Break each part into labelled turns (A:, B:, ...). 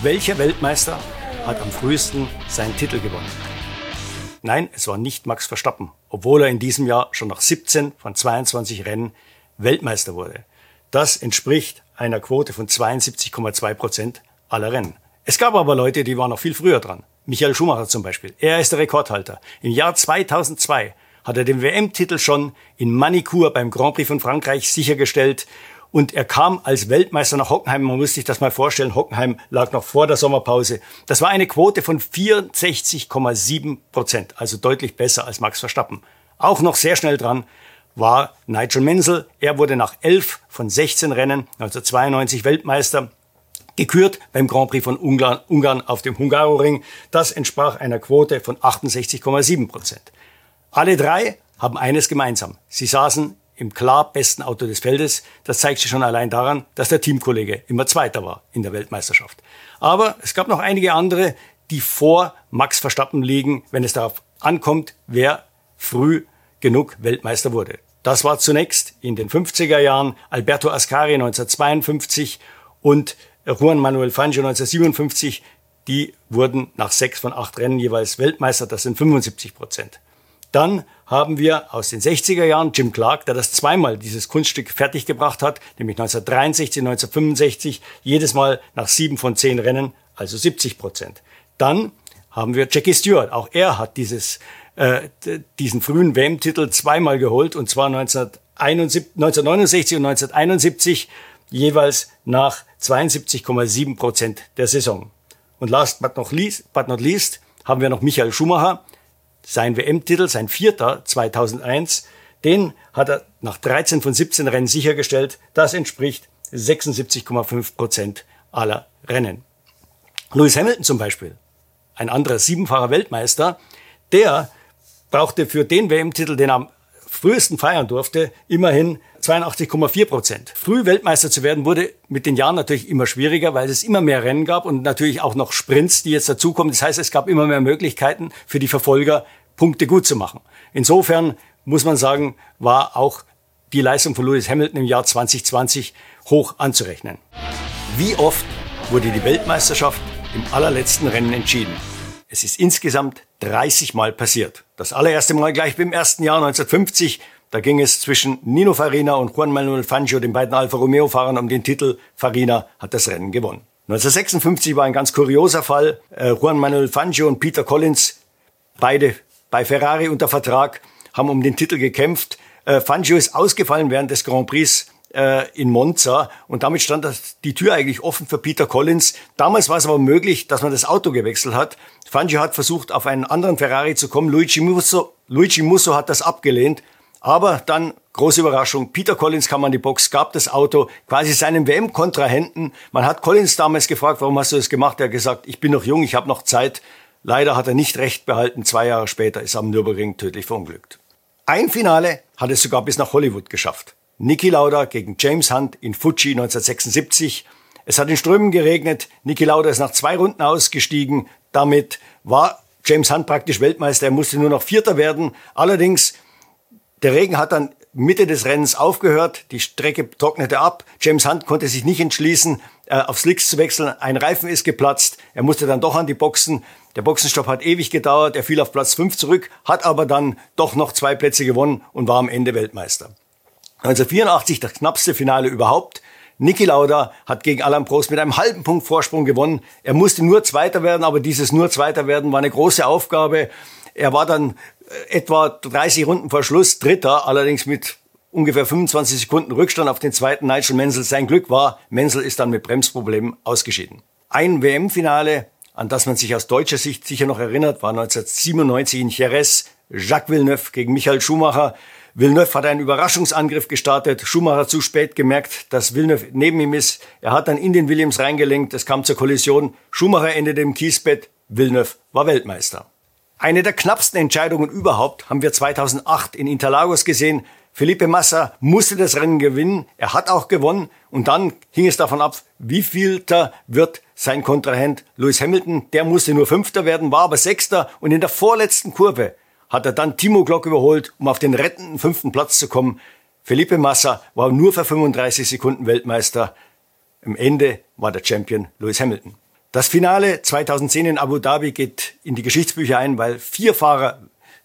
A: Welcher Weltmeister hat am frühesten seinen Titel gewonnen? Nein, es war nicht Max Verstappen, obwohl er in diesem Jahr schon nach 17 von 22 Rennen Weltmeister wurde. Das entspricht einer Quote von 72,2 Prozent aller Rennen. Es gab aber Leute, die waren noch viel früher dran. Michael Schumacher zum Beispiel. Er ist der Rekordhalter. Im Jahr 2002 hat er den WM-Titel schon in Manicourt beim Grand Prix von Frankreich sichergestellt und er kam als Weltmeister nach Hockenheim. Man muss sich das mal vorstellen. Hockenheim lag noch vor der Sommerpause. Das war eine Quote von 64,7 Prozent, also deutlich besser als Max Verstappen. Auch noch sehr schnell dran war Nigel Mansell. Er wurde nach 11 von 16 Rennen 1992 Weltmeister gekürt beim Grand Prix von Ungarn, Ungarn auf dem Hungaroring. Das entsprach einer Quote von 68,7 Prozent. Alle drei haben eines gemeinsam. Sie saßen im klar besten Auto des Feldes. Das zeigt sich schon allein daran, dass der Teamkollege immer Zweiter war in der Weltmeisterschaft. Aber es gab noch einige andere, die vor Max Verstappen liegen, wenn es darauf ankommt, wer früh genug Weltmeister wurde. Das war zunächst in den 50er Jahren Alberto Ascari 1952 und Juan Manuel Fangio 1957. Die wurden nach sechs von acht Rennen jeweils Weltmeister. Das sind 75 Prozent. Dann haben wir aus den 60er Jahren Jim Clark, der das zweimal dieses Kunststück fertiggebracht hat, nämlich 1963, 1965, jedes Mal nach sieben von zehn Rennen, also 70 Prozent. Dann haben wir Jackie Stewart. Auch er hat dieses, äh, diesen frühen WM-Titel zweimal geholt, und zwar 1969 und 1971 jeweils nach 72,7 Prozent der Saison. Und last but not least, but not least haben wir noch Michael Schumacher, sein WM-Titel, sein vierter 2001, den hat er nach 13 von 17 Rennen sichergestellt. Das entspricht 76,5 Prozent aller Rennen. Lewis Hamilton zum Beispiel, ein anderer siebenfacher Weltmeister, der brauchte für den WM-Titel, den er am frühesten feiern durfte, immerhin 82,4 Prozent. Früh Weltmeister zu werden wurde mit den Jahren natürlich immer schwieriger, weil es immer mehr Rennen gab und natürlich auch noch Sprints, die jetzt dazukommen. Das heißt, es gab immer mehr Möglichkeiten für die Verfolger, Punkte gut zu machen. Insofern muss man sagen, war auch die Leistung von Lewis Hamilton im Jahr 2020 hoch anzurechnen. Wie oft wurde die Weltmeisterschaft im allerletzten Rennen entschieden? Es ist insgesamt 30 Mal passiert. Das allererste Mal gleich beim ersten Jahr 1950 da ging es zwischen Nino Farina und Juan Manuel Fangio, den beiden Alfa Romeo-Fahrern, um den Titel. Farina hat das Rennen gewonnen. 1956 war ein ganz kurioser Fall. Äh, Juan Manuel Fangio und Peter Collins, beide bei Ferrari unter Vertrag, haben um den Titel gekämpft. Äh, Fangio ist ausgefallen während des Grand Prix äh, in Monza und damit stand die Tür eigentlich offen für Peter Collins. Damals war es aber möglich, dass man das Auto gewechselt hat. Fangio hat versucht, auf einen anderen Ferrari zu kommen. Luigi Musso, Luigi Musso hat das abgelehnt aber dann, große Überraschung, Peter Collins kam an die Box, gab das Auto quasi seinem WM-Kontrahenten. Man hat Collins damals gefragt, warum hast du das gemacht? Er hat gesagt, ich bin noch jung, ich habe noch Zeit. Leider hat er nicht recht behalten. Zwei Jahre später ist er am Nürburgring tödlich verunglückt. Ein Finale hat es sogar bis nach Hollywood geschafft. Niki Lauda gegen James Hunt in Fuji 1976. Es hat in Strömen geregnet. Niki Lauda ist nach zwei Runden ausgestiegen. Damit war James Hunt praktisch Weltmeister. Er musste nur noch Vierter werden. Allerdings der Regen hat dann Mitte des Rennens aufgehört, die Strecke trocknete ab. James Hunt konnte sich nicht entschließen, äh, auf Slicks zu wechseln. Ein Reifen ist geplatzt. Er musste dann doch an die Boxen. Der Boxenstopp hat ewig gedauert. Er fiel auf Platz 5 zurück, hat aber dann doch noch zwei Plätze gewonnen und war am Ende Weltmeister. 1984 das knappste Finale überhaupt. Niki Lauda hat gegen Alan Prost mit einem halben Punkt Vorsprung gewonnen. Er musste nur Zweiter werden, aber dieses nur Zweiter werden war eine große Aufgabe. Er war dann etwa 30 Runden vor Schluss Dritter, allerdings mit ungefähr 25 Sekunden Rückstand auf den zweiten Nigel Menzel. Sein Glück war, Menzel ist dann mit Bremsproblemen ausgeschieden. Ein WM-Finale, an das man sich aus deutscher Sicht sicher noch erinnert, war 1997 in Jerez. Jacques Villeneuve gegen Michael Schumacher. Villeneuve hat einen Überraschungsangriff gestartet. Schumacher zu spät gemerkt, dass Villeneuve neben ihm ist. Er hat dann in den Williams reingelenkt. Es kam zur Kollision. Schumacher endete im Kiesbett. Villeneuve war Weltmeister. Eine der knappsten Entscheidungen überhaupt haben wir 2008 in Interlagos gesehen. Felipe Massa musste das Rennen gewinnen. Er hat auch gewonnen. Und dann hing es davon ab, wie vielter wird sein Kontrahent Lewis Hamilton. Der musste nur Fünfter werden, war aber Sechster. Und in der vorletzten Kurve hat er dann Timo Glock überholt, um auf den rettenden fünften Platz zu kommen. Felipe Massa war nur für 35 Sekunden Weltmeister. Im Ende war der Champion Lewis Hamilton. Das Finale 2010 in Abu Dhabi geht in die Geschichtsbücher ein, weil vier Fahrer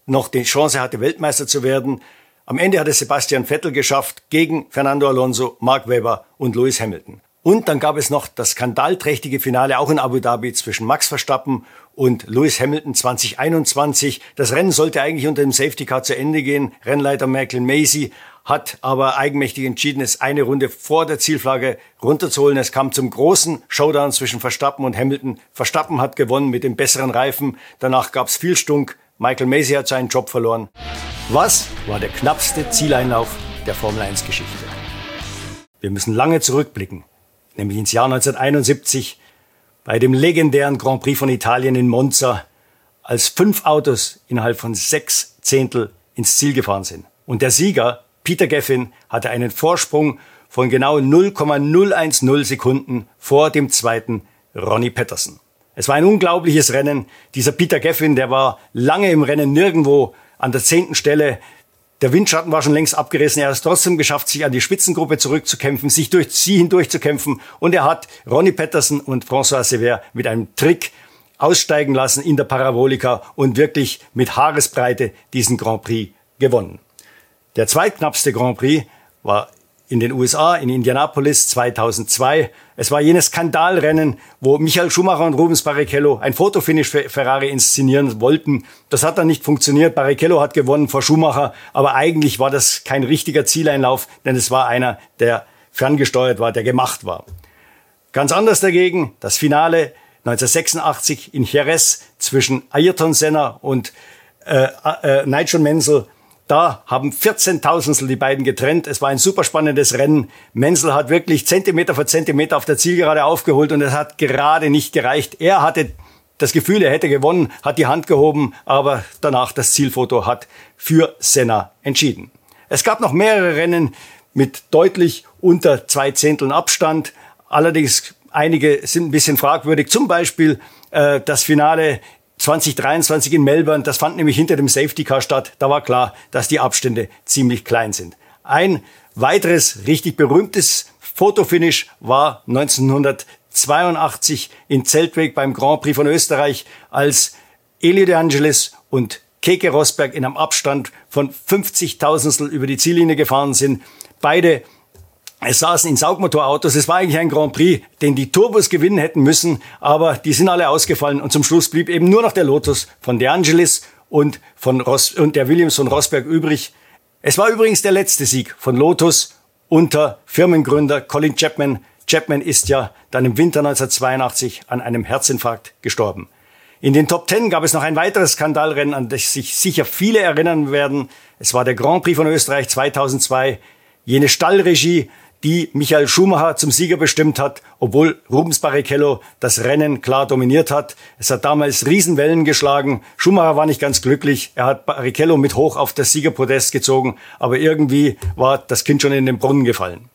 A: noch die Chance hatte, Weltmeister zu werden. Am Ende hat es Sebastian Vettel geschafft gegen Fernando Alonso, Mark Webber und Lewis Hamilton. Und dann gab es noch das skandalträchtige Finale auch in Abu Dhabi zwischen Max Verstappen und Lewis Hamilton 2021. Das Rennen sollte eigentlich unter dem Safety Car zu Ende gehen. Rennleiter Michael Macy hat aber eigenmächtig entschieden, es eine Runde vor der Zielflagge runterzuholen. Es kam zum großen Showdown zwischen Verstappen und Hamilton. Verstappen hat gewonnen mit dem besseren Reifen. Danach gab es viel Stunk. Michael Macy hat seinen Job verloren. Was war der knappste Zieleinlauf der Formel 1 Geschichte? Wir müssen lange zurückblicken nämlich ins Jahr 1971 bei dem legendären Grand Prix von Italien in Monza, als fünf Autos innerhalb von sechs Zehntel ins Ziel gefahren sind. Und der Sieger, Peter Geffin, hatte einen Vorsprung von genau 0,010 Sekunden vor dem zweiten Ronnie Patterson. Es war ein unglaubliches Rennen. Dieser Peter Geffin, der war lange im Rennen nirgendwo an der zehnten Stelle. Der Windschatten war schon längst abgerissen. Er hat es trotzdem geschafft, sich an die Spitzengruppe zurückzukämpfen, sich durch sie hindurchzukämpfen. Und er hat Ronnie Patterson und François Sever mit einem Trick aussteigen lassen in der Parabolika und wirklich mit Haaresbreite diesen Grand Prix gewonnen. Der zweitknappste Grand Prix war in den USA, in Indianapolis 2002. Es war jenes Skandalrennen, wo Michael Schumacher und Rubens Barrichello ein Fotofinish für Ferrari inszenieren wollten. Das hat dann nicht funktioniert. Barrichello hat gewonnen vor Schumacher, aber eigentlich war das kein richtiger Zieleinlauf, denn es war einer, der ferngesteuert war, der gemacht war. Ganz anders dagegen das Finale 1986 in Jerez zwischen Ayrton Senna und äh, äh, Nigel Mansell da haben 14.000 die beiden getrennt. Es war ein super spannendes Rennen. Menzel hat wirklich Zentimeter für Zentimeter auf der Zielgerade aufgeholt und es hat gerade nicht gereicht. Er hatte das Gefühl, er hätte gewonnen, hat die Hand gehoben, aber danach das Zielfoto hat für Senna entschieden. Es gab noch mehrere Rennen mit deutlich unter zwei Zehnteln Abstand. Allerdings einige sind ein bisschen fragwürdig. Zum Beispiel äh, das Finale 2023 in Melbourne, das fand nämlich hinter dem Safety Car statt. Da war klar, dass die Abstände ziemlich klein sind. Ein weiteres richtig berühmtes Fotofinish war 1982 in Zeltweg beim Grand Prix von Österreich, als Elio De Angelis und Keke Rosberg in einem Abstand von 50.000 über die Ziellinie gefahren sind. Beide es saßen in Saugmotorautos. Es war eigentlich ein Grand Prix, den die Turbos gewinnen hätten müssen, aber die sind alle ausgefallen und zum Schluss blieb eben nur noch der Lotus von De Angelis und von Ross und der Williams von Rosberg übrig. Es war übrigens der letzte Sieg von Lotus unter Firmengründer Colin Chapman. Chapman ist ja dann im Winter 1982 an einem Herzinfarkt gestorben. In den Top Ten gab es noch ein weiteres Skandalrennen, an das sich sicher viele erinnern werden. Es war der Grand Prix von Österreich 2002. Jene Stallregie, die Michael Schumacher zum Sieger bestimmt hat, obwohl Rubens Barrichello das Rennen klar dominiert hat. Es hat damals Riesenwellen geschlagen. Schumacher war nicht ganz glücklich. Er hat Barrichello mit hoch auf das Siegerpodest gezogen, aber irgendwie war das Kind schon in den Brunnen gefallen.